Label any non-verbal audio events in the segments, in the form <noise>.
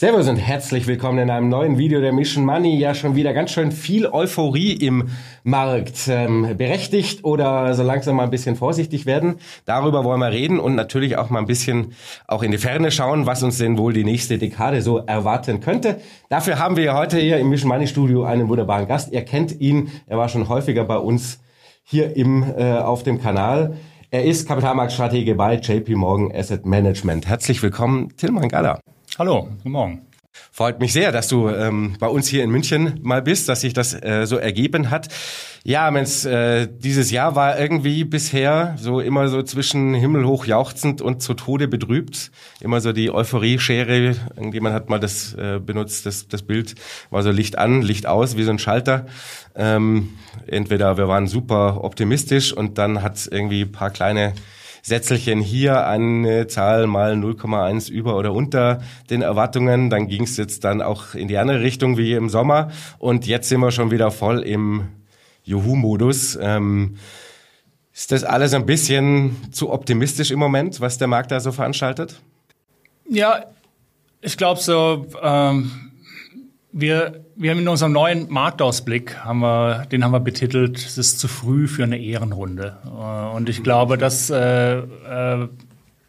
Servus und herzlich willkommen in einem neuen Video der Mission Money. Ja, schon wieder ganz schön viel Euphorie im Markt. Ähm, berechtigt oder so langsam mal ein bisschen vorsichtig werden. Darüber wollen wir reden und natürlich auch mal ein bisschen auch in die Ferne schauen, was uns denn wohl die nächste Dekade so erwarten könnte. Dafür haben wir heute hier im Mission Money Studio einen wunderbaren Gast. Ihr kennt ihn. Er war schon häufiger bei uns hier im, äh, auf dem Kanal. Er ist Kapitalmarktstratege bei JP Morgan Asset Management. Herzlich willkommen, Tilman Galler. Hallo, guten Morgen. Freut mich sehr, dass du ähm, bei uns hier in München mal bist, dass sich das äh, so ergeben hat. Ja, Mensch, äh, dieses Jahr war irgendwie bisher so immer so zwischen himmelhoch jauchzend und zu Tode betrübt. Immer so die Euphorie-Schere. Irgendjemand hat mal das äh, benutzt, das, das Bild war so Licht an, Licht aus, wie so ein Schalter. Ähm, entweder wir waren super optimistisch und dann hat irgendwie paar kleine Sätzelchen hier eine Zahl mal 0,1 über oder unter den Erwartungen. Dann ging es jetzt dann auch in die andere Richtung wie im Sommer. Und jetzt sind wir schon wieder voll im Juhu-Modus. Ähm, ist das alles ein bisschen zu optimistisch im Moment, was der Markt da so veranstaltet? Ja, ich glaube so, ähm, wir, wir haben in unserem neuen Marktausblick, haben wir, den haben wir betitelt, es ist zu früh für eine Ehrenrunde. Äh, und ich glaube, das, äh, äh,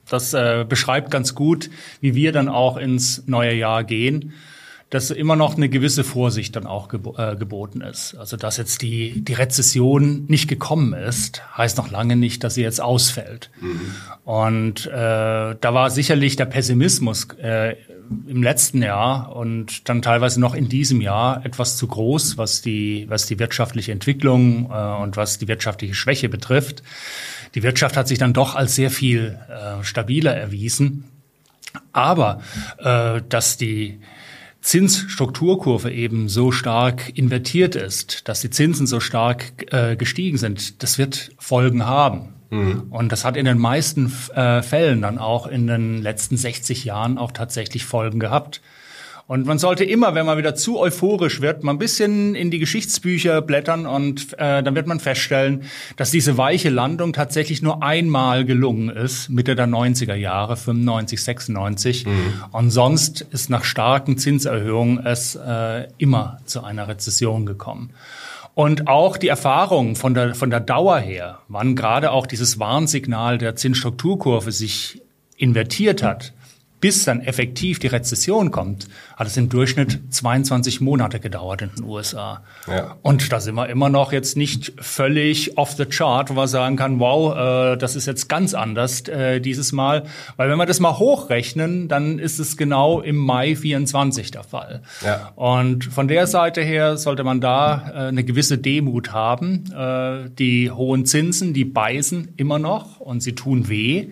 das äh, beschreibt ganz gut, wie wir dann auch ins neue Jahr gehen dass immer noch eine gewisse Vorsicht dann auch gebo äh, geboten ist. Also dass jetzt die, die Rezession nicht gekommen ist, heißt noch lange nicht, dass sie jetzt ausfällt. Mhm. Und äh, da war sicherlich der Pessimismus äh, im letzten Jahr und dann teilweise noch in diesem Jahr etwas zu groß, was die, was die wirtschaftliche Entwicklung äh, und was die wirtschaftliche Schwäche betrifft. Die Wirtschaft hat sich dann doch als sehr viel äh, stabiler erwiesen. Aber äh, dass die Zinsstrukturkurve eben so stark invertiert ist, dass die Zinsen so stark äh, gestiegen sind, das wird Folgen haben. Mhm. Und das hat in den meisten äh, Fällen dann auch in den letzten 60 Jahren auch tatsächlich Folgen gehabt. Und man sollte immer, wenn man wieder zu euphorisch wird, mal ein bisschen in die Geschichtsbücher blättern und äh, dann wird man feststellen, dass diese weiche Landung tatsächlich nur einmal gelungen ist, Mitte der 90er Jahre, 95, 96. Mhm. Und sonst ist nach starken Zinserhöhungen es äh, immer zu einer Rezession gekommen. Und auch die Erfahrungen von der, von der Dauer her, wann gerade auch dieses Warnsignal der Zinsstrukturkurve sich invertiert hat, bis dann effektiv die Rezession kommt, hat es im Durchschnitt 22 Monate gedauert in den USA. Ja. Und da sind wir immer noch jetzt nicht völlig off the chart, wo man sagen kann, wow, äh, das ist jetzt ganz anders äh, dieses Mal. Weil wenn wir das mal hochrechnen, dann ist es genau im Mai 24 der Fall. Ja. Und von der Seite her sollte man da äh, eine gewisse Demut haben. Äh, die hohen Zinsen, die beißen immer noch und sie tun weh.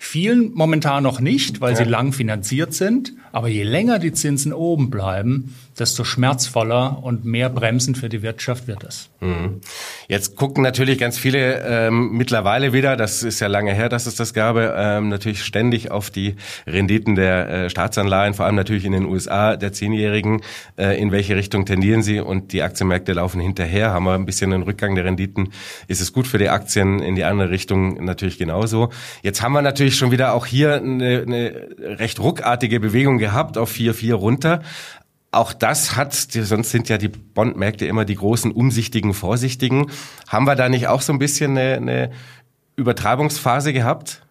Vielen momentan noch nicht, weil ja. sie lang finanziert sind. Aber je länger die Zinsen oben bleiben, desto schmerzvoller und mehr bremsend für die Wirtschaft wird es. Mhm. Jetzt gucken natürlich ganz viele ähm, mittlerweile wieder, das ist ja lange her, dass es das gab, ähm, natürlich ständig auf die Renditen der äh, Staatsanleihen, vor allem natürlich in den USA der Zehnjährigen, äh, in welche Richtung tendieren sie und die Aktienmärkte laufen hinterher, haben wir ein bisschen einen Rückgang der Renditen, ist es gut für die Aktien, in die andere Richtung natürlich genauso. Jetzt haben wir natürlich schon wieder auch hier eine, eine recht ruckartige Bewegung gehabt auf 4,4 runter. Auch das hat, sonst sind ja die Bondmärkte immer die großen, umsichtigen, vorsichtigen. Haben wir da nicht auch so ein bisschen eine, eine Übertreibungsphase gehabt?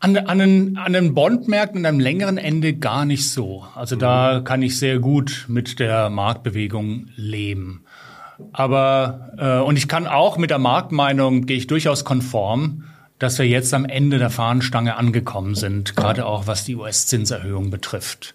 An, an, den, an den Bondmärkten und am längeren Ende gar nicht so. Also mhm. da kann ich sehr gut mit der Marktbewegung leben. Aber äh, und ich kann auch mit der Marktmeinung gehe ich durchaus konform, dass wir jetzt am Ende der Fahnenstange angekommen sind, gerade auch was die US-Zinserhöhung betrifft.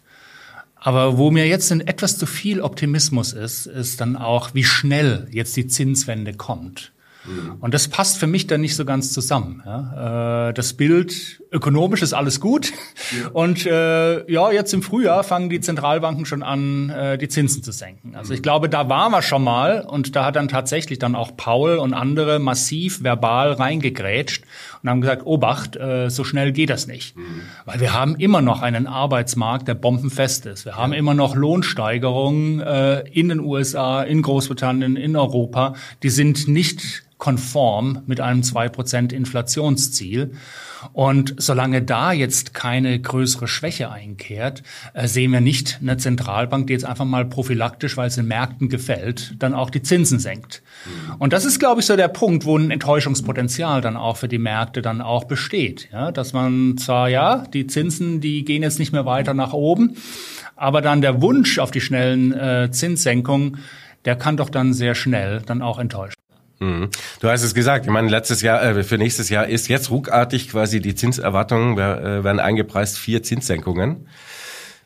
Aber wo mir jetzt etwas zu viel Optimismus ist, ist dann auch, wie schnell jetzt die Zinswende kommt. Mhm. Und das passt für mich dann nicht so ganz zusammen. Ja. Äh, das Bild ökonomisch ist alles gut ja. und äh, ja, jetzt im Frühjahr fangen die Zentralbanken schon an, äh, die Zinsen zu senken. Also ich mhm. glaube, da waren wir schon mal und da hat dann tatsächlich dann auch Paul und andere massiv verbal reingegrätscht und haben gesagt, Obacht, äh, so schnell geht das nicht. Mhm. Weil wir haben immer noch einen Arbeitsmarkt, der bombenfest ist. Wir haben immer noch Lohnsteigerungen äh, in den USA, in Großbritannien, in Europa. Die sind nicht konform mit einem 2% Inflationsziel. Und solange da jetzt keine größere Schwäche einkehrt, äh, sehen wir nicht eine Zentralbank, die jetzt einfach mal prophylaktisch, weil es den Märkten gefällt, dann auch die Zinsen senkt. Und das ist, glaube ich, so der Punkt, wo ein Enttäuschungspotenzial dann auch für die Märkte dann auch besteht. Ja, dass man zwar, ja, die Zinsen, die gehen jetzt nicht mehr weiter nach oben, aber dann der Wunsch auf die schnellen äh, Zinssenkungen, der kann doch dann sehr schnell dann auch enttäuschen. Mhm. Du hast es gesagt, ich meine, letztes Jahr, äh, für nächstes Jahr ist jetzt ruckartig quasi die Zinserwartungen, äh, werden eingepreist, vier Zinssenkungen.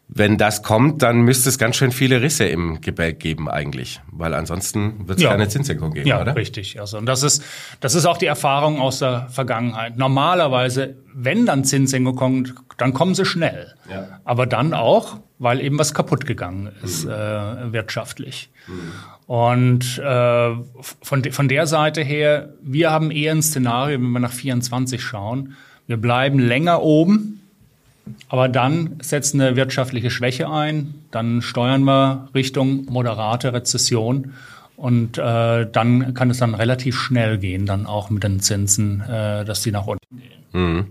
Wenn das kommt, dann müsste es ganz schön viele Risse im Gebälk geben eigentlich, weil ansonsten wird es ja. keine Zinssenkung geben, ja, oder? Ja, richtig. Also und das ist das ist auch die Erfahrung aus der Vergangenheit. Normalerweise, wenn dann Zinssenkung kommt, dann kommen sie schnell. Ja. Aber dann auch, weil eben was kaputt gegangen ist mhm. äh, wirtschaftlich. Mhm. Und äh, von, de von der Seite her, wir haben eher ein Szenario, wenn wir nach 24 schauen, wir bleiben länger oben, aber dann setzt eine wirtschaftliche Schwäche ein, dann steuern wir Richtung moderate Rezession und äh, dann kann es dann relativ schnell gehen, dann auch mit den Zinsen, äh, dass die nach unten gehen. Mhm.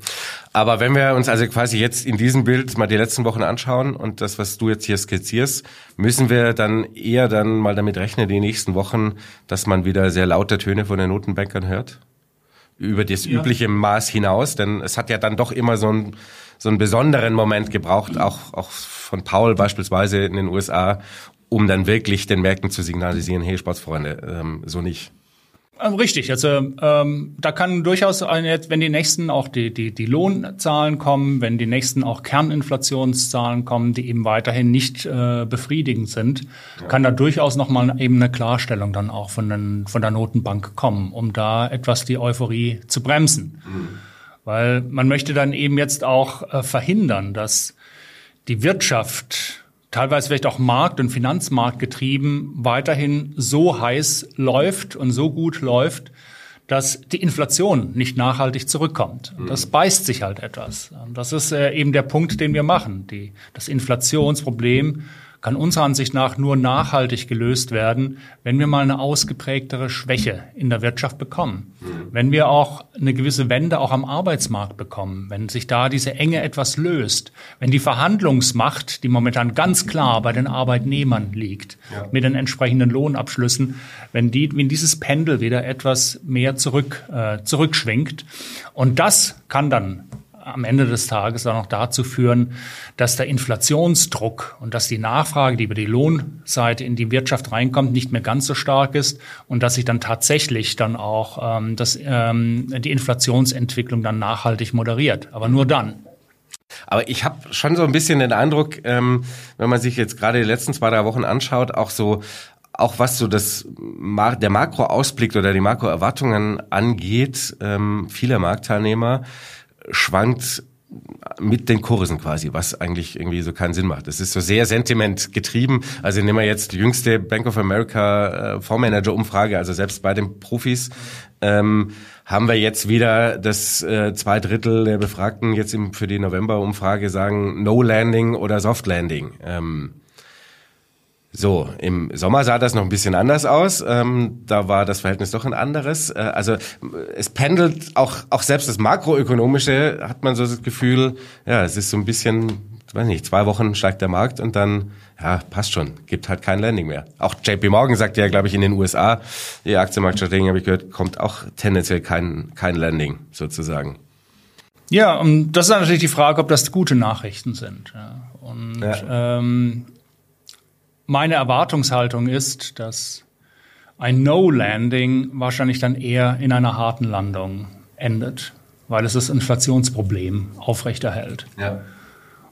Aber wenn wir uns also quasi jetzt in diesem Bild mal die letzten Wochen anschauen und das, was du jetzt hier skizzierst, müssen wir dann eher dann mal damit rechnen, die nächsten Wochen, dass man wieder sehr laute Töne von den Notenbankern hört? Über das ja. übliche Maß hinaus, denn es hat ja dann doch immer so einen, so einen besonderen Moment gebraucht, auch, auch von Paul beispielsweise in den USA, um dann wirklich den Märkten zu signalisieren, hey Sportsfreunde, ähm, so nicht. Ähm, richtig, also ähm, da kann durchaus, wenn die nächsten auch die, die, die Lohnzahlen kommen, wenn die nächsten auch Kerninflationszahlen kommen, die eben weiterhin nicht äh, befriedigend sind, ja. kann da durchaus nochmal eben eine Klarstellung dann auch von, den, von der Notenbank kommen, um da etwas die Euphorie zu bremsen. Mhm. Weil man möchte dann eben jetzt auch äh, verhindern, dass die Wirtschaft teilweise vielleicht auch Markt- und Finanzmarkt getrieben, weiterhin so heiß läuft und so gut läuft, dass die Inflation nicht nachhaltig zurückkommt. Und das beißt sich halt etwas. Das ist äh, eben der Punkt, den wir machen. Die, das Inflationsproblem kann unserer Ansicht nach nur nachhaltig gelöst werden, wenn wir mal eine ausgeprägtere Schwäche in der Wirtschaft bekommen. Wenn wir auch eine gewisse Wende auch am Arbeitsmarkt bekommen, wenn sich da diese Enge etwas löst, wenn die Verhandlungsmacht, die momentan ganz klar bei den Arbeitnehmern liegt, ja. mit den entsprechenden Lohnabschlüssen, wenn, die, wenn dieses Pendel wieder etwas mehr zurück, äh, zurückschwingt. Und das kann dann am Ende des Tages auch noch dazu führen, dass der Inflationsdruck und dass die Nachfrage, die über die Lohnseite in die Wirtschaft reinkommt, nicht mehr ganz so stark ist und dass sich dann tatsächlich dann auch ähm, das, ähm, die Inflationsentwicklung dann nachhaltig moderiert. Aber nur dann. Aber ich habe schon so ein bisschen den Eindruck, ähm, wenn man sich jetzt gerade die letzten zwei, drei Wochen anschaut, auch so auch was so das der Makroausblick oder die Makroerwartungen angeht, ähm, viele Marktteilnehmer schwankt mit den Kursen quasi, was eigentlich irgendwie so keinen Sinn macht. Es ist so sehr sentimentgetrieben. Also nehmen wir jetzt die jüngste Bank of America äh, Fondsmanager-Umfrage, also selbst bei den Profis ähm, haben wir jetzt wieder, dass äh, zwei Drittel der Befragten jetzt im, für die November-Umfrage sagen No Landing oder Soft Landing. Ähm, so, im Sommer sah das noch ein bisschen anders aus. Ähm, da war das Verhältnis doch ein anderes. Äh, also es pendelt auch, auch selbst das makroökonomische hat man so das Gefühl, ja, es ist so ein bisschen, weiß nicht, zwei Wochen steigt der Markt und dann, ja, passt schon, gibt halt kein Landing mehr. Auch JP Morgan sagt ja, glaube ich, in den USA, die Aktienmarktstrategien habe ich gehört, kommt auch tendenziell kein, kein Landing sozusagen. Ja, und das ist natürlich die Frage, ob das gute Nachrichten sind. Ja. Und ja. Ähm, meine Erwartungshaltung ist, dass ein No-Landing wahrscheinlich dann eher in einer harten Landung endet, weil es das Inflationsproblem aufrechterhält. Ja.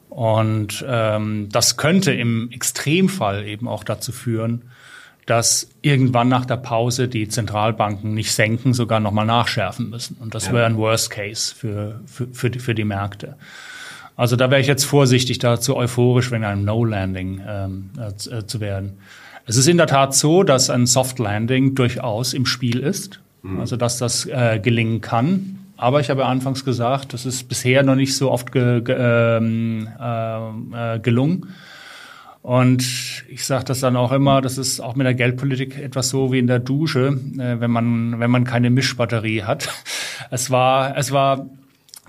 Und ähm, das könnte im Extremfall eben auch dazu führen, dass irgendwann nach der Pause die Zentralbanken nicht senken, sogar nochmal nachschärfen müssen. Und das ja. wäre ein Worst Case für, für, für, die, für die Märkte. Also da wäre ich jetzt vorsichtig, da zu euphorisch wegen einem No-Landing ähm, äh, zu werden. Es ist in der Tat so, dass ein Soft Landing durchaus im Spiel ist, mhm. also dass das äh, gelingen kann. Aber ich habe anfangs gesagt, das ist bisher noch nicht so oft ge ge ähm, äh, äh, gelungen. Und ich sage das dann auch immer, das ist auch mit der Geldpolitik etwas so wie in der Dusche, äh, wenn man wenn man keine Mischbatterie hat. <laughs> Es war es war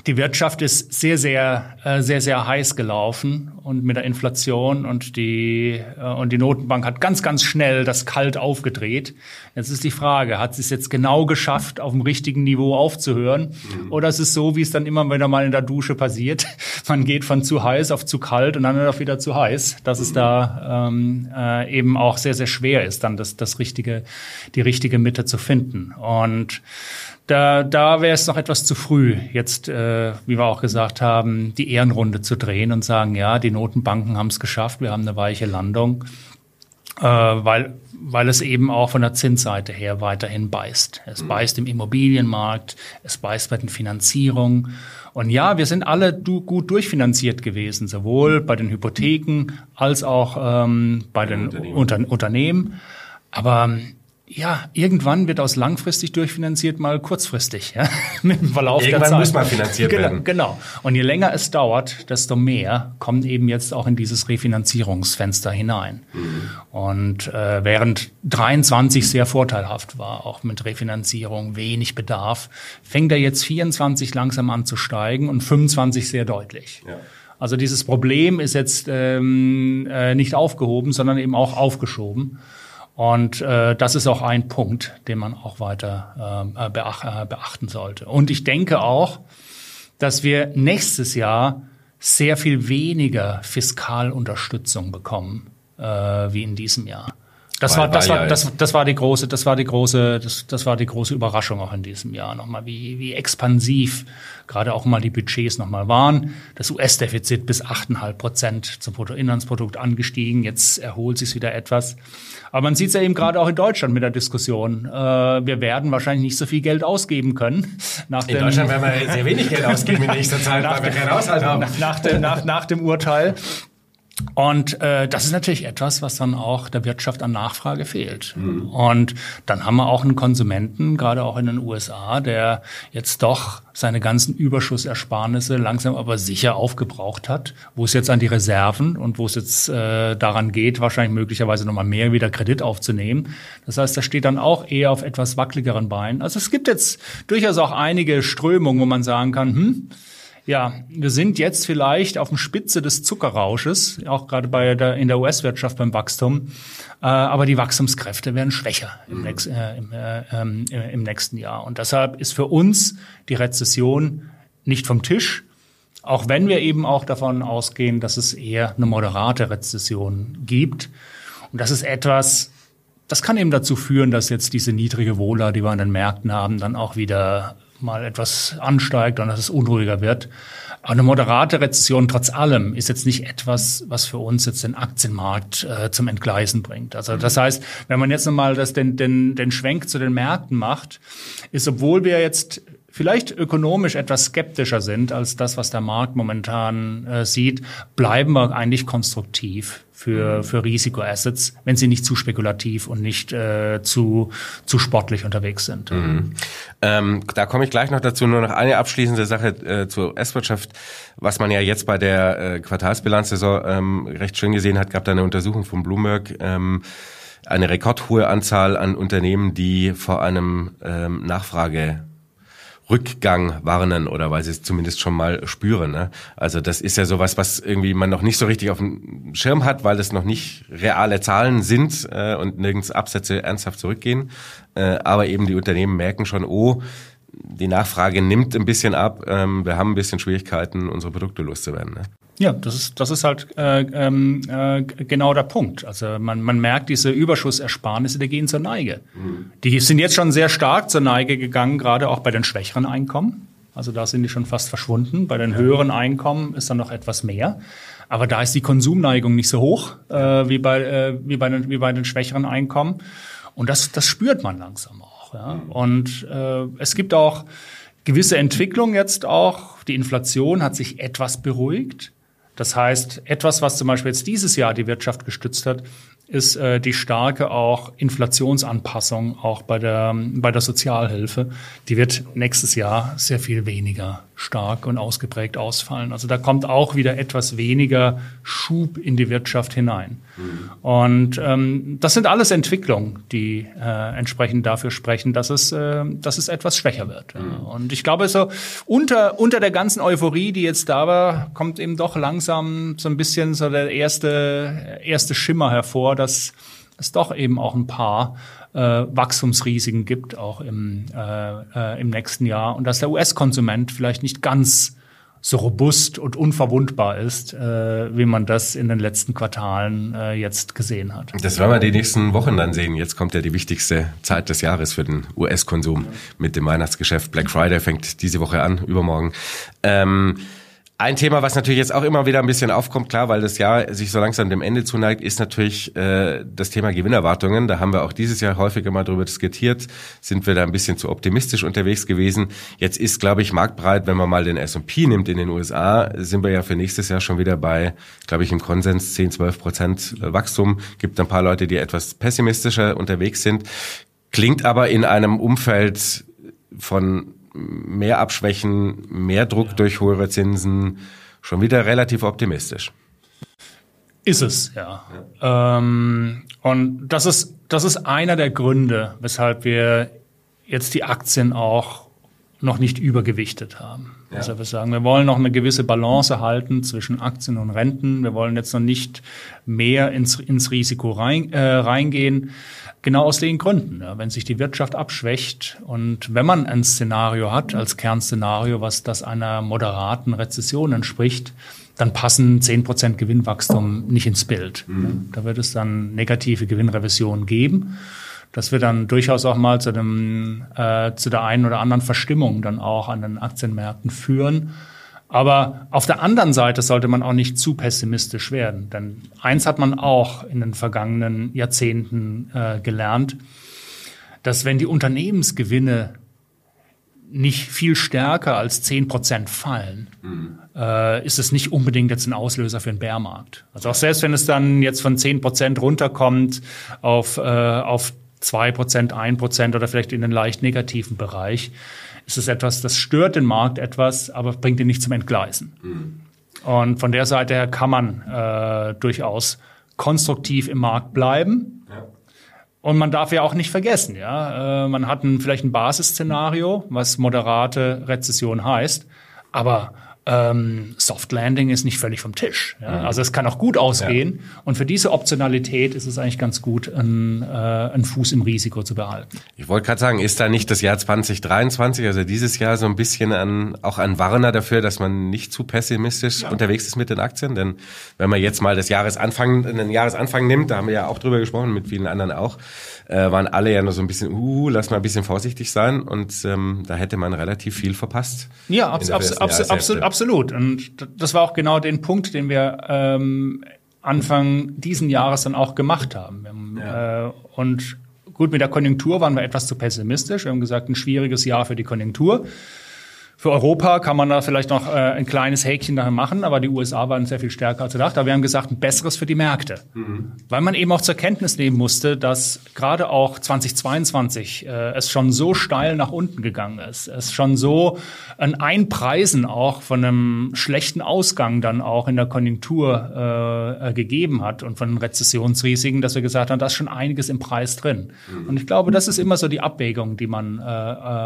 die Wirtschaft ist sehr, sehr, äh, sehr, sehr heiß gelaufen und mit der Inflation und die, äh, und die Notenbank hat ganz, ganz schnell das kalt aufgedreht. Jetzt ist die Frage, hat sie es jetzt genau geschafft, auf dem richtigen Niveau aufzuhören? Mhm. Oder ist es so, wie es dann immer wieder mal in der Dusche passiert? <laughs> Man geht von zu heiß auf zu kalt und dann auch wieder zu heiß, dass es da ähm, äh, eben auch sehr, sehr schwer ist, dann das, das richtige, die richtige Mitte zu finden. Und da, da wäre es noch etwas zu früh, jetzt, äh, wie wir auch gesagt haben, die Ehrenrunde zu drehen und sagen, ja, die Notenbanken haben es geschafft, wir haben eine weiche Landung, äh, weil, weil es eben auch von der Zinsseite her weiterhin beißt. Es mhm. beißt im Immobilienmarkt, es beißt bei den Finanzierungen. Und ja, wir sind alle du, gut durchfinanziert gewesen, sowohl bei den Hypotheken als auch ähm, bei den Unternehmen. Unter, Unternehmen. Aber ja, irgendwann wird aus langfristig durchfinanziert mal kurzfristig, ja, <laughs> mit dem Verlauf irgendwann der Zeit. muss mal finanziert genau, werden. Genau. Und je länger es dauert, desto mehr kommt eben jetzt auch in dieses Refinanzierungsfenster hinein. Mhm. Und äh, während 23 sehr vorteilhaft war, auch mit Refinanzierung, wenig Bedarf, fängt er jetzt 24 langsam an zu steigen und 25 sehr deutlich. Ja. Also dieses Problem ist jetzt ähm, äh, nicht aufgehoben, sondern eben auch aufgeschoben. Und äh, das ist auch ein Punkt, den man auch weiter ähm, äh, beach, äh, beachten sollte. Und ich denke auch, dass wir nächstes Jahr sehr viel weniger Fiskalunterstützung bekommen äh, wie in diesem Jahr. Das war, das war, das, das war die große, das war die große, das, das war die große Überraschung auch in diesem Jahr nochmal, wie, wie expansiv gerade auch mal die Budgets nochmal waren. Das US-Defizit bis 8,5 Prozent zum Bruttoinlandsprodukt angestiegen. Jetzt erholt sich wieder etwas. Aber man sieht es ja eben gerade auch in Deutschland mit der Diskussion. Äh, wir werden wahrscheinlich nicht so viel Geld ausgeben können. Nach in Deutschland werden wir sehr wenig Geld ausgeben in nächster Zeit, <laughs> weil wir keinen Haushalt <laughs> haben. Nach, nach, dem, nach, nach dem Urteil. Und äh, das ist natürlich etwas, was dann auch der Wirtschaft an Nachfrage fehlt. Mhm. Und dann haben wir auch einen Konsumenten, gerade auch in den USA, der jetzt doch seine ganzen Überschussersparnisse langsam aber sicher aufgebraucht hat, wo es jetzt an die Reserven und wo es jetzt äh, daran geht, wahrscheinlich möglicherweise nochmal mehr wieder Kredit aufzunehmen. Das heißt, das steht dann auch eher auf etwas wackeligeren Beinen. Also es gibt jetzt durchaus auch einige Strömungen, wo man sagen kann, hm, ja, wir sind jetzt vielleicht auf dem Spitze des Zuckerrausches, auch gerade bei der, in der US-Wirtschaft beim Wachstum. Äh, aber die Wachstumskräfte werden schwächer im, mhm. nächst, äh, im, äh, ähm, im nächsten Jahr. Und deshalb ist für uns die Rezession nicht vom Tisch. Auch wenn wir eben auch davon ausgehen, dass es eher eine moderate Rezession gibt. Und das ist etwas, das kann eben dazu führen, dass jetzt diese niedrige Wohler, die wir an den Märkten haben, dann auch wieder mal etwas ansteigt und dass es unruhiger wird. Aber eine moderate Rezession trotz allem ist jetzt nicht etwas, was für uns jetzt den Aktienmarkt äh, zum Entgleisen bringt. Also das heißt, wenn man jetzt nochmal das, den, den, den Schwenk zu den Märkten macht, ist, obwohl wir jetzt vielleicht ökonomisch etwas skeptischer sind als das, was der Markt momentan äh, sieht, bleiben wir eigentlich konstruktiv für, für Risikoassets, wenn sie nicht zu spekulativ und nicht äh, zu, zu sportlich unterwegs sind. Mhm. Ähm, da komme ich gleich noch dazu. Nur noch eine abschließende Sache äh, zur US-Wirtschaft, was man ja jetzt bei der äh, Quartalsbilanzsaison ähm, recht schön gesehen hat, gab da eine Untersuchung von Bloomberg. Ähm, eine rekordhohe Anzahl an Unternehmen, die vor einem ähm, Nachfrage Rückgang warnen oder weil sie es zumindest schon mal spüren. Ne? Also das ist ja sowas, was irgendwie man noch nicht so richtig auf dem Schirm hat, weil es noch nicht reale Zahlen sind äh, und nirgends Absätze ernsthaft zurückgehen. Äh, aber eben die Unternehmen merken schon, oh, die Nachfrage nimmt ein bisschen ab, ähm, wir haben ein bisschen Schwierigkeiten, unsere Produkte loszuwerden. Ne? Ja, das ist, das ist halt äh, ähm, äh, genau der Punkt. Also man, man merkt diese Überschussersparnisse, die gehen zur Neige. Mhm. Die sind jetzt schon sehr stark zur Neige gegangen, gerade auch bei den schwächeren Einkommen. Also da sind die schon fast verschwunden. Bei den höheren Einkommen ist dann noch etwas mehr. Aber da ist die Konsumneigung nicht so hoch äh, wie, bei, äh, wie, bei den, wie bei den schwächeren Einkommen. Und das, das spürt man langsam auch. Ja? Mhm. Und äh, es gibt auch gewisse Entwicklung jetzt auch. Die Inflation hat sich etwas beruhigt. Das heißt, etwas, was zum Beispiel jetzt dieses Jahr die Wirtschaft gestützt hat, ist äh, die starke auch Inflationsanpassung auch bei der, bei der Sozialhilfe. Die wird nächstes Jahr sehr viel weniger stark und ausgeprägt ausfallen. Also da kommt auch wieder etwas weniger Schub in die Wirtschaft hinein. Mhm. Und ähm, das sind alles Entwicklungen, die äh, entsprechend dafür sprechen, dass es, äh, dass es etwas schwächer wird. Mhm. Und ich glaube, so unter, unter der ganzen Euphorie, die jetzt da war, kommt eben doch langsam so ein bisschen so der erste, erste Schimmer hervor, dass es doch eben auch ein paar äh, Wachstumsrisiken gibt, auch im, äh, äh, im nächsten Jahr. Und dass der US-Konsument vielleicht nicht ganz so robust und unverwundbar ist, äh, wie man das in den letzten Quartalen äh, jetzt gesehen hat. Das werden wir die nächsten Wochen dann sehen. Jetzt kommt ja die wichtigste Zeit des Jahres für den US-Konsum mit dem Weihnachtsgeschäft. Black Friday fängt diese Woche an, übermorgen. Ähm, ein Thema, was natürlich jetzt auch immer wieder ein bisschen aufkommt, klar, weil das Jahr sich so langsam dem Ende zuneigt, ist natürlich äh, das Thema Gewinnerwartungen. Da haben wir auch dieses Jahr häufiger mal drüber diskutiert. Sind wir da ein bisschen zu optimistisch unterwegs gewesen? Jetzt ist, glaube ich, marktbreit, wenn man mal den S&P nimmt in den USA, sind wir ja für nächstes Jahr schon wieder bei, glaube ich, im Konsens 10, 12 Prozent Wachstum. Gibt ein paar Leute, die etwas pessimistischer unterwegs sind. Klingt aber in einem Umfeld von mehr Abschwächen, mehr Druck ja. durch höhere Zinsen, schon wieder relativ optimistisch. Ist es, ja. ja. Ähm, und das ist, das ist einer der Gründe, weshalb wir jetzt die Aktien auch noch nicht übergewichtet haben. Ja. Also wir sagen, wir wollen noch eine gewisse Balance halten zwischen Aktien und Renten. Wir wollen jetzt noch nicht mehr ins, ins Risiko rein, äh, reingehen. Genau aus den Gründen. Ja, wenn sich die Wirtschaft abschwächt und wenn man ein Szenario hat als Kernszenario, was das einer moderaten Rezession entspricht, dann passen 10% Gewinnwachstum nicht ins Bild. Mhm. Da wird es dann negative Gewinnrevisionen geben. Das wird dann durchaus auch mal zu, dem, äh, zu der einen oder anderen Verstimmung dann auch an den Aktienmärkten führen. Aber auf der anderen Seite sollte man auch nicht zu pessimistisch werden. Denn eins hat man auch in den vergangenen Jahrzehnten äh, gelernt, dass wenn die Unternehmensgewinne nicht viel stärker als zehn Prozent fallen, mhm. äh, ist es nicht unbedingt jetzt ein Auslöser für einen Bärmarkt. Also auch selbst wenn es dann jetzt von zehn Prozent runterkommt auf, äh, auf zwei Prozent, ein Prozent oder vielleicht in den leicht negativen Bereich, ist es etwas, das stört den Markt etwas, aber bringt ihn nicht zum Entgleisen. Mhm. Und von der Seite her kann man äh, durchaus konstruktiv im Markt bleiben. Ja. Und man darf ja auch nicht vergessen, ja, äh, man hat ein, vielleicht ein Basisszenario, was moderate Rezession heißt, aber ähm, Soft Landing ist nicht völlig vom Tisch. Ja? Mhm. Also es kann auch gut ausgehen. Ja. Und für diese Optionalität ist es eigentlich ganz gut, einen, äh, einen Fuß im Risiko zu behalten. Ich wollte gerade sagen, ist da nicht das Jahr 2023, also dieses Jahr so ein bisschen an, auch ein Warner dafür, dass man nicht zu pessimistisch ja. unterwegs ist mit den Aktien? Denn wenn man jetzt mal das Jahresanfang, den Jahresanfang nimmt, da haben wir ja auch drüber gesprochen, mit vielen anderen auch, äh, waren alle ja nur so ein bisschen, uh, lass mal ein bisschen vorsichtig sein. Und ähm, da hätte man relativ viel verpasst. Ja, abs abs abs absolut, absolut. Und das war auch genau den Punkt, den wir ähm, Anfang diesen Jahres dann auch gemacht haben. haben ja. äh, und gut, mit der Konjunktur waren wir etwas zu pessimistisch. Wir haben gesagt, ein schwieriges Jahr für die Konjunktur. Für Europa kann man da vielleicht noch äh, ein kleines Häkchen dahin machen, aber die USA waren sehr viel stärker als gedacht. Aber wir haben gesagt, ein besseres für die Märkte. Mhm. Weil man eben auch zur Kenntnis nehmen musste, dass gerade auch 2022 äh, es schon so steil nach unten gegangen ist. Es schon so ein Einpreisen auch von einem schlechten Ausgang dann auch in der Konjunktur äh, gegeben hat und von Rezessionsrisiken, dass wir gesagt haben, da ist schon einiges im Preis drin. Mhm. Und ich glaube, das ist immer so die Abwägung, die man äh, äh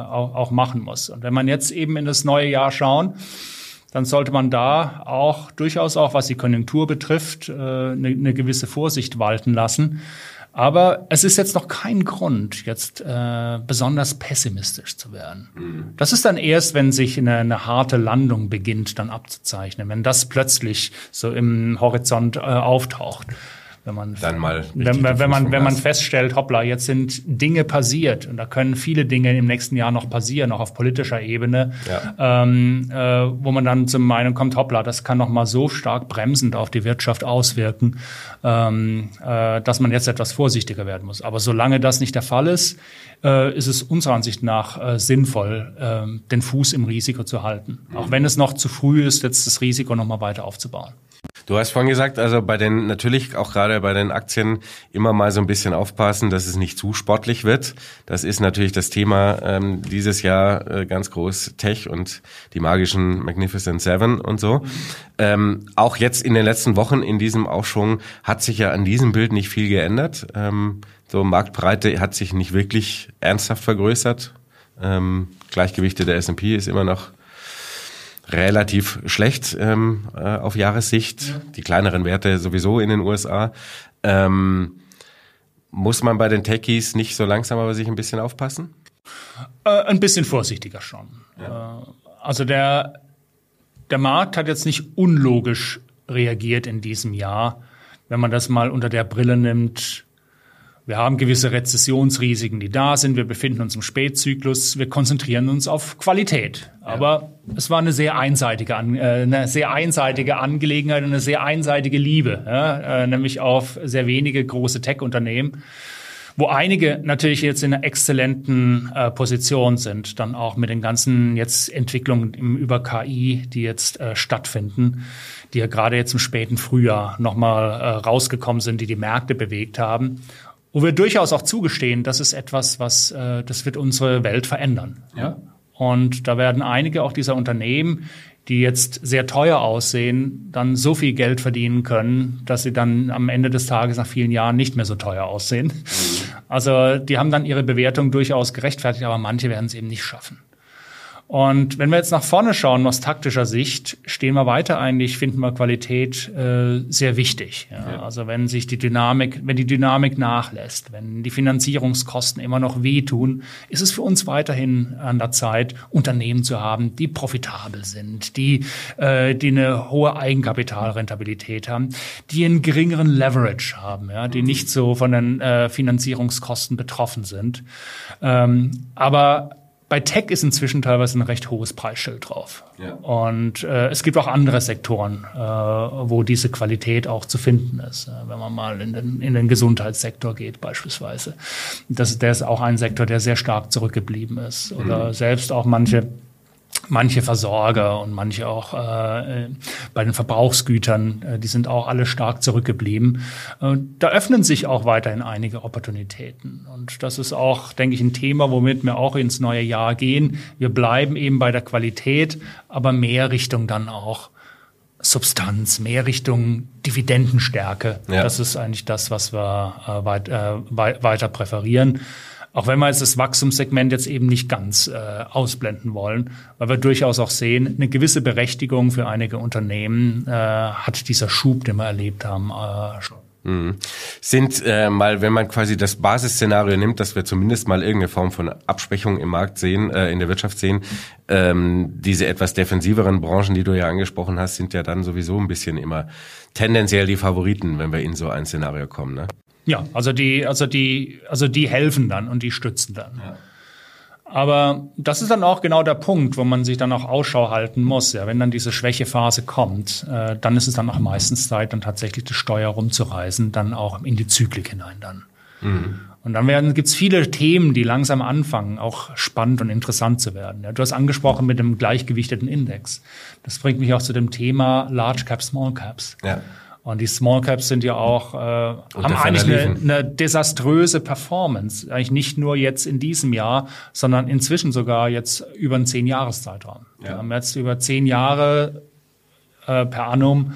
auch, auch machen muss. Und wenn man jetzt eben in das neue Jahr schauen, dann sollte man da auch durchaus auch, was die Konjunktur betrifft, eine, äh, eine gewisse Vorsicht walten lassen. Aber es ist jetzt noch kein Grund, jetzt äh, besonders pessimistisch zu werden. Mhm. Das ist dann erst, wenn sich eine, eine, harte Landung beginnt, dann abzuzeichnen, wenn das plötzlich so im Horizont äh, auftaucht wenn man dann mal wenn, wenn man wenn man feststellt, hoppla, jetzt sind Dinge passiert und da können viele Dinge im nächsten Jahr noch passieren, auch auf politischer Ebene, ja. ähm, äh, wo man dann zur Meinung kommt, hoppla, das kann noch mal so stark bremsend auf die Wirtschaft auswirken, ähm, äh, dass man jetzt etwas vorsichtiger werden muss. Aber solange das nicht der Fall ist, äh, ist es unserer Ansicht nach äh, sinnvoll, äh, den Fuß im Risiko zu halten, mhm. auch wenn es noch zu früh ist, jetzt das Risiko noch mal weiter aufzubauen. Du hast vorhin gesagt, also bei den natürlich auch gerade bei den Aktien immer mal so ein bisschen aufpassen, dass es nicht zu sportlich wird. Das ist natürlich das Thema ähm, dieses Jahr äh, ganz groß Tech und die magischen Magnificent Seven und so. Ähm, auch jetzt in den letzten Wochen in diesem Aufschwung hat sich ja an diesem Bild nicht viel geändert. Ähm, so Marktbreite hat sich nicht wirklich ernsthaft vergrößert. Ähm, Gleichgewichte der S&P ist immer noch relativ schlecht ähm, äh, auf Jahressicht. Ja. Die kleineren Werte sowieso in den USA. Ähm, muss man bei den Techies nicht so langsam aber sich ein bisschen aufpassen? Äh, ein bisschen vorsichtiger schon. Ja. Äh, also der, der Markt hat jetzt nicht unlogisch reagiert in diesem Jahr. Wenn man das mal unter der Brille nimmt, wir haben gewisse Rezessionsrisiken, die da sind. Wir befinden uns im Spätzyklus. Wir konzentrieren uns auf Qualität. Aber ja. es war eine sehr einseitige, äh, eine sehr einseitige Angelegenheit, eine sehr einseitige Liebe, ja? Äh, nämlich auf sehr wenige große Tech-Unternehmen wo einige natürlich jetzt in einer exzellenten äh, Position sind, dann auch mit den ganzen jetzt Entwicklungen im, über KI, die jetzt äh, stattfinden, die ja gerade jetzt im späten Frühjahr nochmal äh, rausgekommen sind, die die Märkte bewegt haben wo wir durchaus auch zugestehen, das ist etwas, was äh, das wird unsere Welt verändern. Ja. Und da werden einige auch dieser Unternehmen, die jetzt sehr teuer aussehen, dann so viel Geld verdienen können, dass sie dann am Ende des Tages nach vielen Jahren nicht mehr so teuer aussehen. Mhm. Also die haben dann ihre Bewertung durchaus gerechtfertigt, aber manche werden es eben nicht schaffen. Und wenn wir jetzt nach vorne schauen, aus taktischer Sicht, stehen wir weiter eigentlich, finden wir Qualität äh, sehr wichtig. Ja. Ja. Also wenn sich die Dynamik, wenn die Dynamik nachlässt, wenn die Finanzierungskosten immer noch wehtun, ist es für uns weiterhin an der Zeit, Unternehmen zu haben, die profitabel sind, die, äh, die eine hohe Eigenkapitalrentabilität haben, die einen geringeren Leverage haben, ja, die nicht so von den äh, Finanzierungskosten betroffen sind. Ähm, aber bei Tech ist inzwischen teilweise ein recht hohes Preisschild drauf. Ja. Und äh, es gibt auch andere Sektoren, äh, wo diese Qualität auch zu finden ist. Äh, wenn man mal in den, in den Gesundheitssektor geht beispielsweise. Das, der ist auch ein Sektor, der sehr stark zurückgeblieben ist. Oder mhm. selbst auch manche manche Versorger und manche auch äh, bei den Verbrauchsgütern, äh, die sind auch alle stark zurückgeblieben. Äh, da öffnen sich auch weiterhin einige Opportunitäten. Und das ist auch, denke ich, ein Thema, womit wir auch ins neue Jahr gehen. Wir bleiben eben bei der Qualität, aber mehr Richtung dann auch Substanz, mehr Richtung Dividendenstärke. Ja. Das ist eigentlich das, was wir äh, weit, äh, weiter präferieren. Auch wenn wir jetzt das Wachstumssegment jetzt eben nicht ganz äh, ausblenden wollen, weil wir durchaus auch sehen, eine gewisse Berechtigung für einige Unternehmen äh, hat dieser Schub, den wir erlebt haben, äh, schon. Mhm. Sind äh, mal, wenn man quasi das Basisszenario nimmt, dass wir zumindest mal irgendeine Form von Abschwächung im Markt sehen, äh, in der Wirtschaft sehen, ähm, diese etwas defensiveren Branchen, die du ja angesprochen hast, sind ja dann sowieso ein bisschen immer tendenziell die Favoriten, wenn wir in so ein Szenario kommen. Ne? Ja, also die, also die, also die helfen dann und die stützen dann. Ja. Aber das ist dann auch genau der Punkt, wo man sich dann auch Ausschau halten muss. Ja, wenn dann diese Schwächephase kommt, äh, dann ist es dann auch meistens Zeit, dann tatsächlich das Steuer rumzureißen, dann auch in die Zyklik hinein dann. Mhm. Und dann werden, gibt's viele Themen, die langsam anfangen, auch spannend und interessant zu werden. Ja, du hast angesprochen mit dem gleichgewichteten Index. Das bringt mich auch zu dem Thema Large Caps, Small Caps. Ja. Und die Small Caps sind ja auch, äh, haben eigentlich eine, eine desaströse Performance. Eigentlich nicht nur jetzt in diesem Jahr, sondern inzwischen sogar jetzt über einen zehn-Jahres-Zeitraum. Ja. Wir haben jetzt über zehn Jahre äh, per annum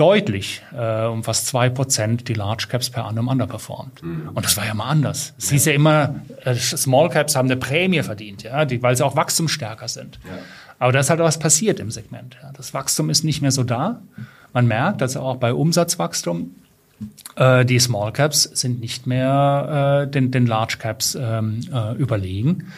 deutlich äh, um fast zwei Prozent die Large Caps per annum underperformed. Mhm. Und das war ja mal anders. Es hieß ja immer, äh, Small Caps haben eine Prämie verdient, ja, die, weil sie auch wachstumsstärker sind. Ja. Aber da ist halt was passiert im Segment. Das Wachstum ist nicht mehr so da. Man merkt, dass auch bei Umsatzwachstum äh, die Small Caps sind nicht mehr äh, den, den Large Caps ähm, äh, überlegen.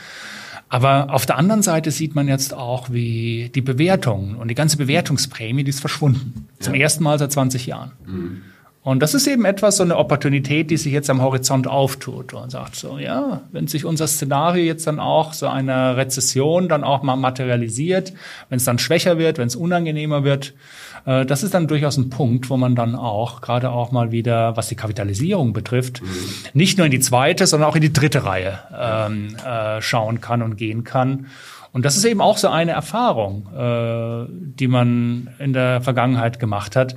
Aber auf der anderen Seite sieht man jetzt auch, wie die Bewertung und die ganze Bewertungsprämie, die ist verschwunden. Ja. Zum ersten Mal seit 20 Jahren. Mhm. Und das ist eben etwas, so eine Opportunität, die sich jetzt am Horizont auftut und sagt so, ja, wenn sich unser Szenario jetzt dann auch so einer Rezession dann auch mal materialisiert, wenn es dann schwächer wird, wenn es unangenehmer wird, äh, das ist dann durchaus ein Punkt, wo man dann auch, gerade auch mal wieder, was die Kapitalisierung betrifft, mhm. nicht nur in die zweite, sondern auch in die dritte Reihe ähm, äh, schauen kann und gehen kann. Und das ist eben auch so eine Erfahrung, äh, die man in der Vergangenheit gemacht hat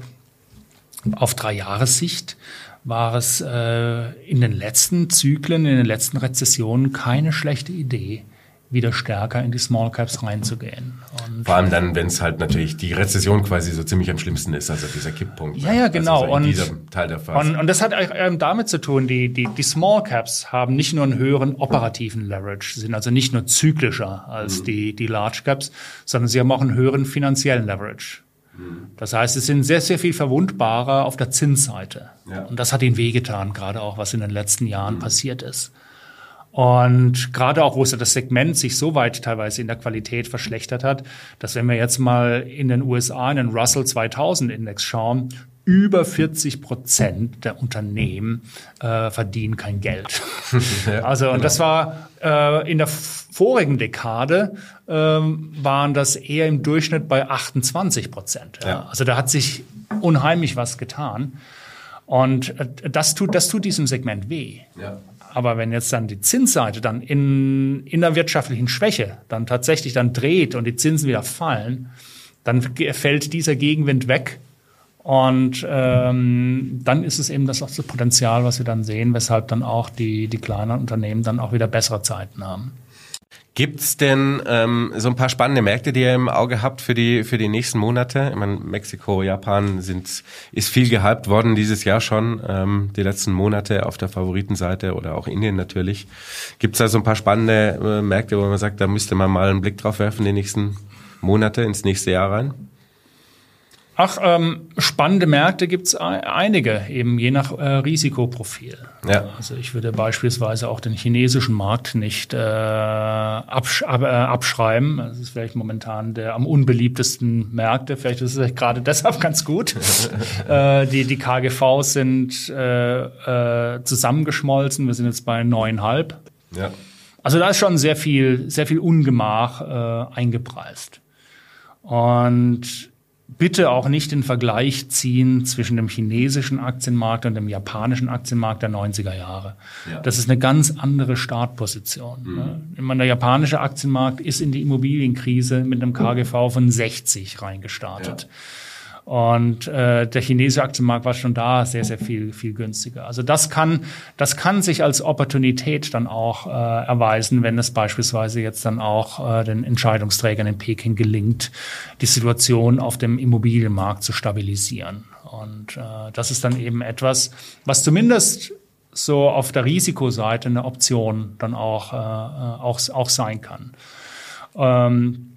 auf drei Jahressicht war es äh, in den letzten Zyklen, in den letzten Rezessionen keine schlechte Idee, wieder stärker in die Small Caps reinzugehen. Und Vor allem dann, wenn es halt natürlich die Rezession quasi so ziemlich am schlimmsten ist, also dieser Kipppunkt. Ja, ja, genau. Also so in diesem Teil der Phase. Und, und das hat ähm, damit zu tun, die, die, die Small Caps haben nicht nur einen höheren operativen Leverage, sind also nicht nur zyklischer als mhm. die, die Large Caps, sondern sie haben auch einen höheren finanziellen Leverage. Das heißt, sie sind sehr, sehr viel verwundbarer auf der Zinsseite. Ja. Und das hat ihnen wehgetan, gerade auch, was in den letzten Jahren mhm. passiert ist. Und gerade auch, wo das Segment sich so weit teilweise in der Qualität verschlechtert hat, dass wenn wir jetzt mal in den USA in den Russell 2000 Index schauen, über 40 Prozent der Unternehmen äh, verdienen kein Geld. <laughs> ja, also und genau. das war äh, in der vorigen Dekade äh, waren das eher im Durchschnitt bei 28 Prozent. Ja. Ja. Also da hat sich unheimlich was getan. Und äh, das tut, das tut diesem Segment weh. Ja. Aber wenn jetzt dann die Zinsseite dann in, in der wirtschaftlichen Schwäche dann tatsächlich dann dreht und die Zinsen wieder fallen, dann fällt dieser Gegenwind weg. Und ähm, dann ist es eben das das Potenzial, was wir dann sehen, weshalb dann auch die, die kleinen Unternehmen dann auch wieder bessere Zeiten haben. Gibt's denn ähm, so ein paar spannende Märkte, die ihr im Auge habt für die für die nächsten Monate? Ich meine, Mexiko, Japan sind ist viel gehypt worden dieses Jahr schon, ähm, die letzten Monate auf der Favoritenseite oder auch Indien natürlich. Gibt's da so ein paar spannende äh, Märkte, wo man sagt, da müsste man mal einen Blick drauf werfen die nächsten Monate ins nächste Jahr rein? Ach, ähm, spannende Märkte gibt's einige, eben je nach äh, Risikoprofil. Ja. Also ich würde beispielsweise auch den chinesischen Markt nicht äh, absch ab, äh, abschreiben. Das ist vielleicht momentan der am unbeliebtesten Märkte. Vielleicht ist es gerade <laughs> deshalb ganz gut. <laughs> äh, die, die KGVs sind äh, äh, zusammengeschmolzen. Wir sind jetzt bei neuneinhalb. Ja. Also da ist schon sehr viel, sehr viel Ungemach äh, eingepreist. Und bitte auch nicht den Vergleich ziehen zwischen dem chinesischen Aktienmarkt und dem japanischen Aktienmarkt der 90er Jahre. Ja. Das ist eine ganz andere Startposition. Mhm. Ne? Ich meine, der japanische Aktienmarkt ist in die Immobilienkrise mit einem KGV von 60 reingestartet. Ja. Und äh, der chinesische Aktienmarkt war schon da sehr, sehr viel, viel günstiger. Also das kann, das kann sich als Opportunität dann auch äh, erweisen, wenn es beispielsweise jetzt dann auch äh, den Entscheidungsträgern in Peking gelingt, die Situation auf dem Immobilienmarkt zu stabilisieren. Und äh, das ist dann eben etwas, was zumindest so auf der Risikoseite eine Option dann auch, äh, auch, auch sein kann. Ähm,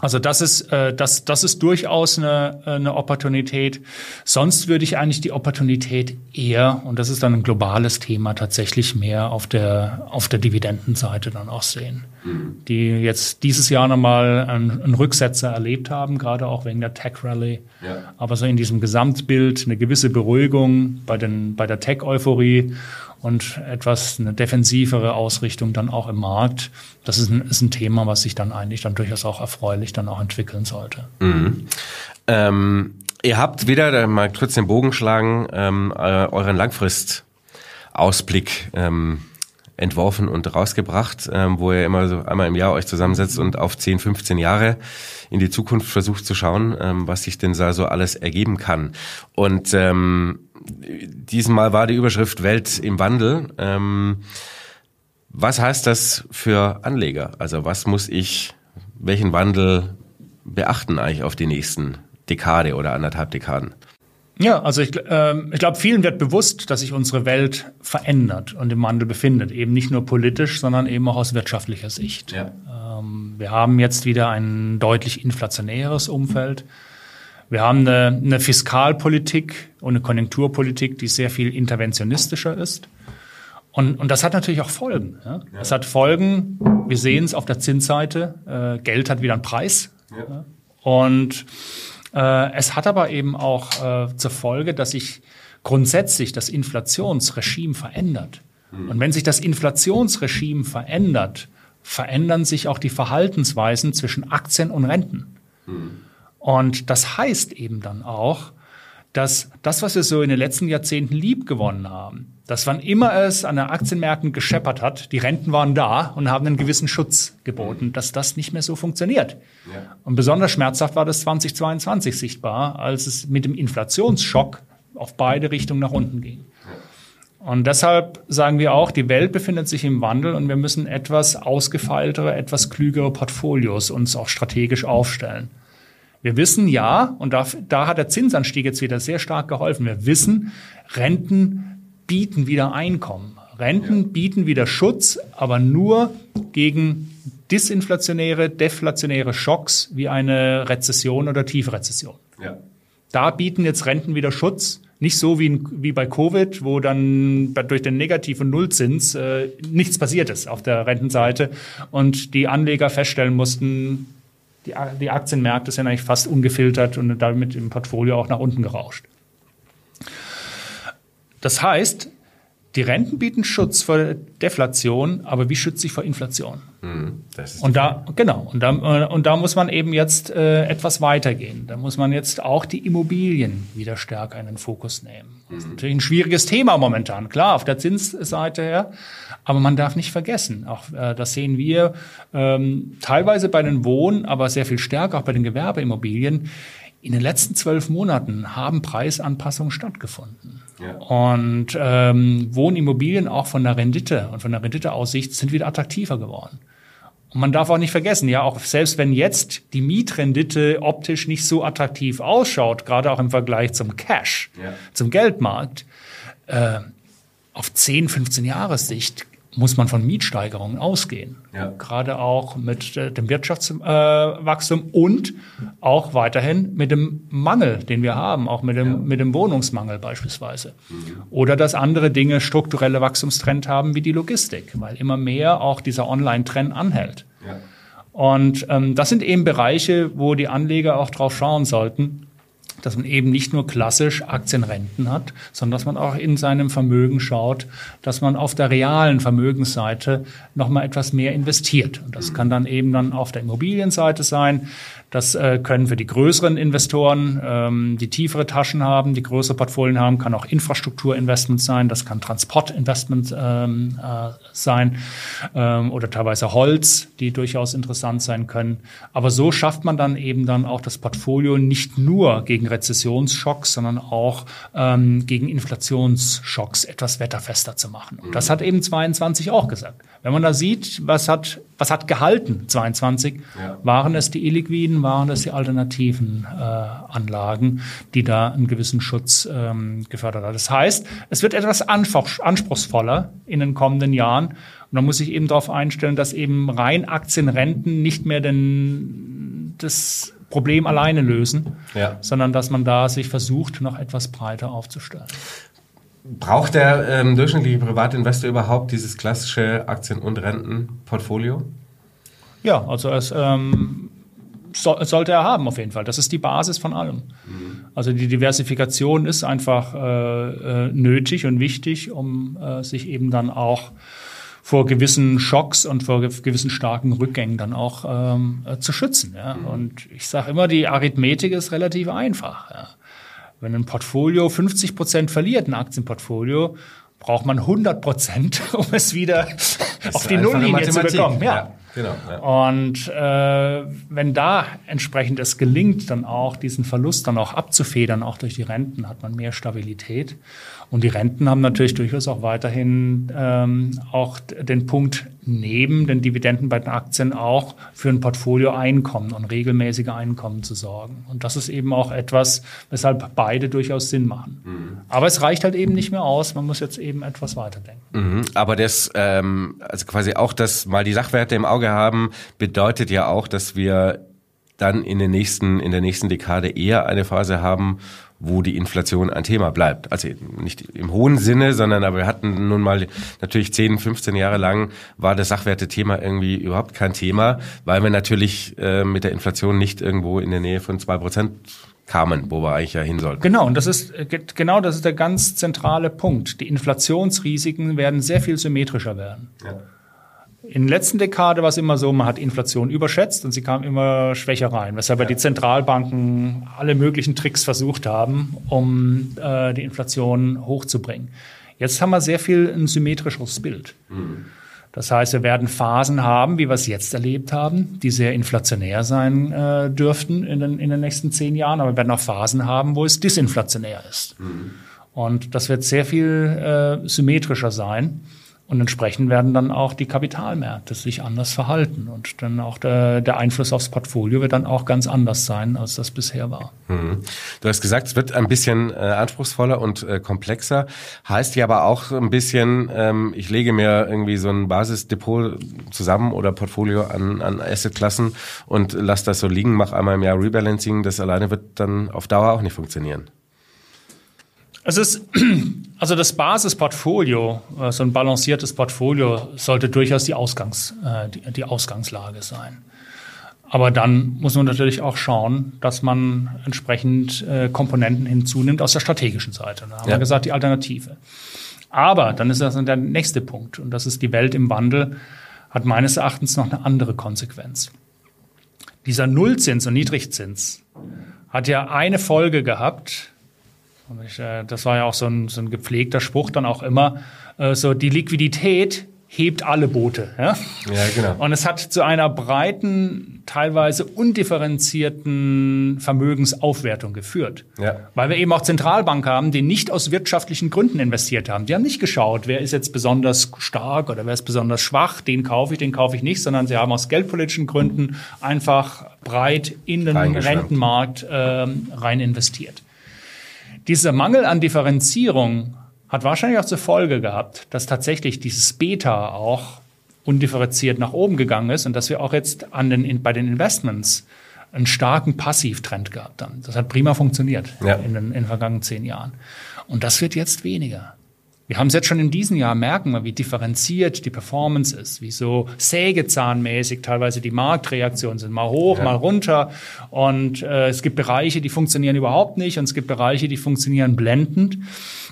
also das ist, äh, das, das ist durchaus eine, äh, eine Opportunität. Sonst würde ich eigentlich die Opportunität eher, und das ist dann ein globales Thema, tatsächlich mehr auf der, auf der Dividendenseite dann auch sehen. Mhm. Die jetzt dieses Jahr nochmal einen, einen Rücksetzer erlebt haben, gerade auch wegen der Tech-Rally. Ja. Aber so in diesem Gesamtbild eine gewisse Beruhigung bei, den, bei der Tech-Euphorie und etwas eine defensivere Ausrichtung dann auch im Markt. Das ist ein, ist ein Thema, was sich dann eigentlich dann durchaus auch erfreulich dann auch entwickeln sollte. Mhm. Ähm, ihr habt wieder, mal kurz den Bogen schlagen, ähm, äh, euren Langfristausblick ähm, entworfen und rausgebracht, ähm, wo ihr immer so einmal im Jahr euch zusammensetzt und auf 10, 15 Jahre in die Zukunft versucht zu schauen, ähm, was sich denn da so alles ergeben kann. Und ähm, diesmal war die Überschrift Welt im Wandel. Ähm, was heißt das für Anleger? Also was muss ich, welchen Wandel beachten eigentlich auf die nächsten Dekade oder anderthalb Dekaden? Ja, also ich, äh, ich glaube, vielen wird bewusst, dass sich unsere Welt verändert und im Wandel befindet. Eben nicht nur politisch, sondern eben auch aus wirtschaftlicher Sicht. Ja. Ähm, wir haben jetzt wieder ein deutlich inflationäres Umfeld. Wir haben eine, eine Fiskalpolitik und eine Konjunkturpolitik, die sehr viel interventionistischer ist. Und, und das hat natürlich auch Folgen. Ja? Das hat Folgen, wir sehen es auf der Zinsseite, äh, Geld hat wieder einen Preis. Ja. Und äh, es hat aber eben auch äh, zur Folge, dass sich grundsätzlich das Inflationsregime verändert. Mhm. Und wenn sich das Inflationsregime verändert, verändern sich auch die Verhaltensweisen zwischen Aktien und Renten. Mhm. Und das heißt eben dann auch, dass das, was wir so in den letzten Jahrzehnten lieb gewonnen haben, dass wann immer es an den Aktienmärkten gescheppert hat, die Renten waren da und haben einen gewissen Schutz geboten, dass das nicht mehr so funktioniert. Ja. Und besonders schmerzhaft war das 2022 sichtbar, als es mit dem Inflationsschock auf beide Richtungen nach unten ging. Und deshalb sagen wir auch, die Welt befindet sich im Wandel und wir müssen etwas ausgefeiltere, etwas klügere Portfolios uns auch strategisch aufstellen. Wir wissen ja, und da, da hat der Zinsanstieg jetzt wieder sehr stark geholfen, wir wissen, Renten bieten wieder Einkommen. Renten bieten wieder Schutz, aber nur gegen disinflationäre, deflationäre Schocks wie eine Rezession oder Tiefrezession. Ja. Da bieten jetzt Renten wieder Schutz. Nicht so wie, wie bei Covid, wo dann durch den negativen Nullzins äh, nichts passiert ist auf der Rentenseite und die Anleger feststellen mussten, die, die Aktienmärkte sind eigentlich fast ungefiltert und damit im Portfolio auch nach unten gerauscht. Das heißt, die Renten bieten Schutz vor Deflation, aber wie schützt sich vor Inflation? Mhm, und da genau und da, und da muss man eben jetzt äh, etwas weitergehen. Da muss man jetzt auch die Immobilien wieder stärker in den Fokus nehmen. Das ist mhm. natürlich ein schwieriges Thema momentan, klar auf der Zinsseite her, aber man darf nicht vergessen, auch äh, das sehen wir ähm, teilweise bei den Wohn, aber sehr viel stärker auch bei den Gewerbeimmobilien. In den letzten zwölf Monaten haben Preisanpassungen stattgefunden. Ja. Und ähm, Wohnimmobilien auch von der Rendite und von der Renditeaussicht sind wieder attraktiver geworden. Und man darf auch nicht vergessen, ja, auch selbst wenn jetzt die Mietrendite optisch nicht so attraktiv ausschaut, gerade auch im Vergleich zum Cash, ja. zum Geldmarkt, äh, auf 10, 15 Jahressicht muss man von Mietsteigerungen ausgehen. Ja. Gerade auch mit äh, dem Wirtschaftswachstum äh, und auch weiterhin mit dem Mangel, den wir haben, auch mit dem, ja. mit dem Wohnungsmangel beispielsweise. Mhm. Oder dass andere Dinge strukturelle Wachstumstrend haben, wie die Logistik, weil immer mehr auch dieser Online-Trend anhält. Ja. Und ähm, das sind eben Bereiche, wo die Anleger auch drauf schauen sollten dass man eben nicht nur klassisch Aktienrenten hat, sondern dass man auch in seinem Vermögen schaut, dass man auf der realen Vermögensseite noch mal etwas mehr investiert. Und das kann dann eben dann auf der Immobilienseite sein, das äh, können für die größeren Investoren, ähm, die tiefere Taschen haben, die größere Portfolien haben, kann auch Infrastrukturinvestment sein, das kann Transportinvestment ähm, äh, sein ähm, oder teilweise Holz, die durchaus interessant sein können. Aber so schafft man dann eben dann auch das Portfolio nicht nur gegen Rezessionsschocks, sondern auch ähm, gegen Inflationsschocks etwas wetterfester zu machen. Und das hat eben 22 auch gesagt. Wenn man da sieht, was hat, was hat gehalten 22, ja. waren es die illiquiden, waren es die alternativen äh, Anlagen, die da einen gewissen Schutz ähm, gefördert haben. Das heißt, es wird etwas anspruchsvoller in den kommenden Jahren. Und man muss sich eben darauf einstellen, dass eben rein Aktienrenten nicht mehr den, das Problem alleine lösen, ja. sondern dass man da sich versucht, noch etwas breiter aufzustellen. Braucht der ähm, durchschnittliche Privatinvestor überhaupt dieses klassische Aktien- und Rentenportfolio? Ja, also es ähm, so, sollte er haben auf jeden Fall. Das ist die Basis von allem. Mhm. Also die Diversifikation ist einfach äh, äh, nötig und wichtig, um äh, sich eben dann auch vor gewissen Schocks und vor gewissen starken Rückgängen dann auch ähm, äh, zu schützen. Ja? Mhm. Und ich sage immer, die Arithmetik ist relativ einfach. Ja? Wenn ein Portfolio 50 Prozent verliert, ein Aktienportfolio, braucht man 100 Prozent, <laughs> um es wieder auf die Nulllinie zu bekommen. Ja. ja genau, ja. Und äh, wenn da entsprechend es gelingt, dann auch diesen Verlust dann auch abzufedern, auch durch die Renten, hat man mehr Stabilität. Und die Renten haben natürlich durchaus auch weiterhin ähm, auch den Punkt neben den Dividenden bei den Aktien auch für ein Portfolio Einkommen und regelmäßige Einkommen zu sorgen. Und das ist eben auch etwas, weshalb beide durchaus Sinn machen. Mhm. Aber es reicht halt eben nicht mehr aus. Man muss jetzt eben etwas weiterdenken. Mhm. Aber das, ähm, also quasi auch das mal die Sachwerte im Auge haben, bedeutet ja auch, dass wir dann in den nächsten, in der nächsten Dekade eher eine Phase haben, wo die Inflation ein Thema bleibt. Also nicht im hohen Sinne, sondern aber wir hatten nun mal natürlich 10, 15 Jahre lang war das Sachwerte-Thema irgendwie überhaupt kein Thema, weil wir natürlich äh, mit der Inflation nicht irgendwo in der Nähe von zwei Prozent kamen, wo wir eigentlich ja hin sollten. Genau, und das ist genau das ist der ganz zentrale Punkt. Die Inflationsrisiken werden sehr viel symmetrischer werden. Ja. In der letzten Dekade war es immer so, man hat Inflation überschätzt und sie kam immer schwächer rein, weshalb ja. die Zentralbanken alle möglichen Tricks versucht haben, um äh, die Inflation hochzubringen. Jetzt haben wir sehr viel ein symmetrischeres Bild. Mhm. Das heißt, wir werden Phasen haben, wie wir es jetzt erlebt haben, die sehr inflationär sein äh, dürften in den, in den nächsten zehn Jahren, aber wir werden auch Phasen haben, wo es disinflationär ist. Mhm. Und das wird sehr viel äh, symmetrischer sein. Und entsprechend werden dann auch die Kapitalmärkte sich anders verhalten. Und dann auch der, der Einfluss aufs Portfolio wird dann auch ganz anders sein, als das bisher war. Mhm. Du hast gesagt, es wird ein bisschen äh, anspruchsvoller und äh, komplexer. Heißt ja aber auch ein bisschen, ähm, ich lege mir irgendwie so ein Basisdepot zusammen oder Portfolio an, an Assetklassen und lasse das so liegen, mache einmal im Jahr Rebalancing. Das alleine wird dann auf Dauer auch nicht funktionieren. Es ist, <clears throat> also das Basisportfolio, äh, so ein balanciertes Portfolio sollte durchaus die, Ausgangs, äh, die, die Ausgangslage sein. Aber dann muss man natürlich auch schauen, dass man entsprechend äh, Komponenten hinzunimmt aus der strategischen Seite. Da haben ja. wir gesagt, die Alternative. Aber dann ist das der nächste Punkt. Und das ist die Welt im Wandel, hat meines Erachtens noch eine andere Konsequenz. Dieser Nullzins und Niedrigzins hat ja eine Folge gehabt, ich, äh, das war ja auch so ein, so ein gepflegter Spruch dann auch immer, äh, so die Liquidität hebt alle Boote. Ja? ja, genau. Und es hat zu einer breiten, teilweise undifferenzierten Vermögensaufwertung geführt. Ja. Weil wir eben auch Zentralbanken haben, die nicht aus wirtschaftlichen Gründen investiert haben. Die haben nicht geschaut, wer ist jetzt besonders stark oder wer ist besonders schwach, den kaufe ich, den kaufe ich nicht, sondern sie haben aus geldpolitischen Gründen einfach breit in den Rentenmarkt ähm, rein investiert. Dieser Mangel an Differenzierung hat wahrscheinlich auch zur Folge gehabt, dass tatsächlich dieses Beta auch undifferenziert nach oben gegangen ist und dass wir auch jetzt an den, bei den Investments einen starken Passivtrend gehabt haben. Das hat prima funktioniert ja. in, den, in den vergangenen zehn Jahren. Und das wird jetzt weniger. Wir haben es jetzt schon in diesem Jahr, merken wir, wie differenziert die Performance ist, wie so sägezahnmäßig teilweise die Marktreaktionen sind, mal hoch, ja. mal runter. Und äh, es gibt Bereiche, die funktionieren überhaupt nicht und es gibt Bereiche, die funktionieren blendend.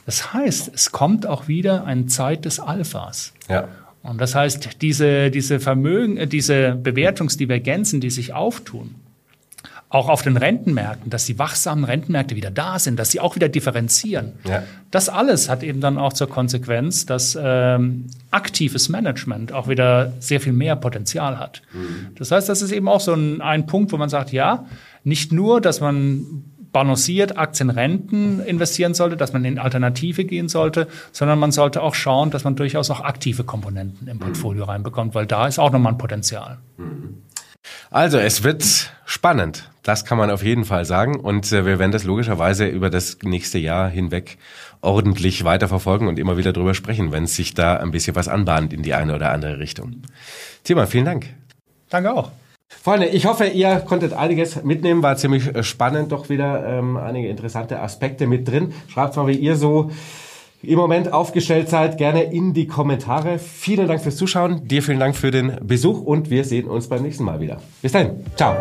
Das heißt, es kommt auch wieder eine Zeit des Alphas. Ja. Und das heißt, diese, diese Vermögen, äh, diese Bewertungsdivergenzen, die sich auftun, auch auf den Rentenmärkten, dass die wachsamen Rentenmärkte wieder da sind, dass sie auch wieder differenzieren. Ja. Das alles hat eben dann auch zur Konsequenz, dass ähm, aktives Management auch wieder sehr viel mehr Potenzial hat. Mhm. Das heißt, das ist eben auch so ein, ein Punkt, wo man sagt, ja, nicht nur, dass man balanciert Aktien, Renten investieren sollte, dass man in Alternative gehen sollte, sondern man sollte auch schauen, dass man durchaus auch aktive Komponenten im Portfolio mhm. reinbekommt, weil da ist auch nochmal ein Potenzial. Mhm. Also es wird spannend, das kann man auf jeden Fall sagen. Und äh, wir werden das logischerweise über das nächste Jahr hinweg ordentlich weiterverfolgen und immer wieder drüber sprechen, wenn es sich da ein bisschen was anbahnt in die eine oder andere Richtung. Thema, vielen Dank. Danke auch. Freunde, ich hoffe, ihr konntet einiges mitnehmen. War ziemlich spannend, doch wieder ähm, einige interessante Aspekte mit drin. Schreibt mal, wie ihr so im Moment aufgestellt seid, gerne in die Kommentare. Vielen Dank fürs Zuschauen, dir vielen Dank für den Besuch und wir sehen uns beim nächsten Mal wieder. Bis dahin, ciao.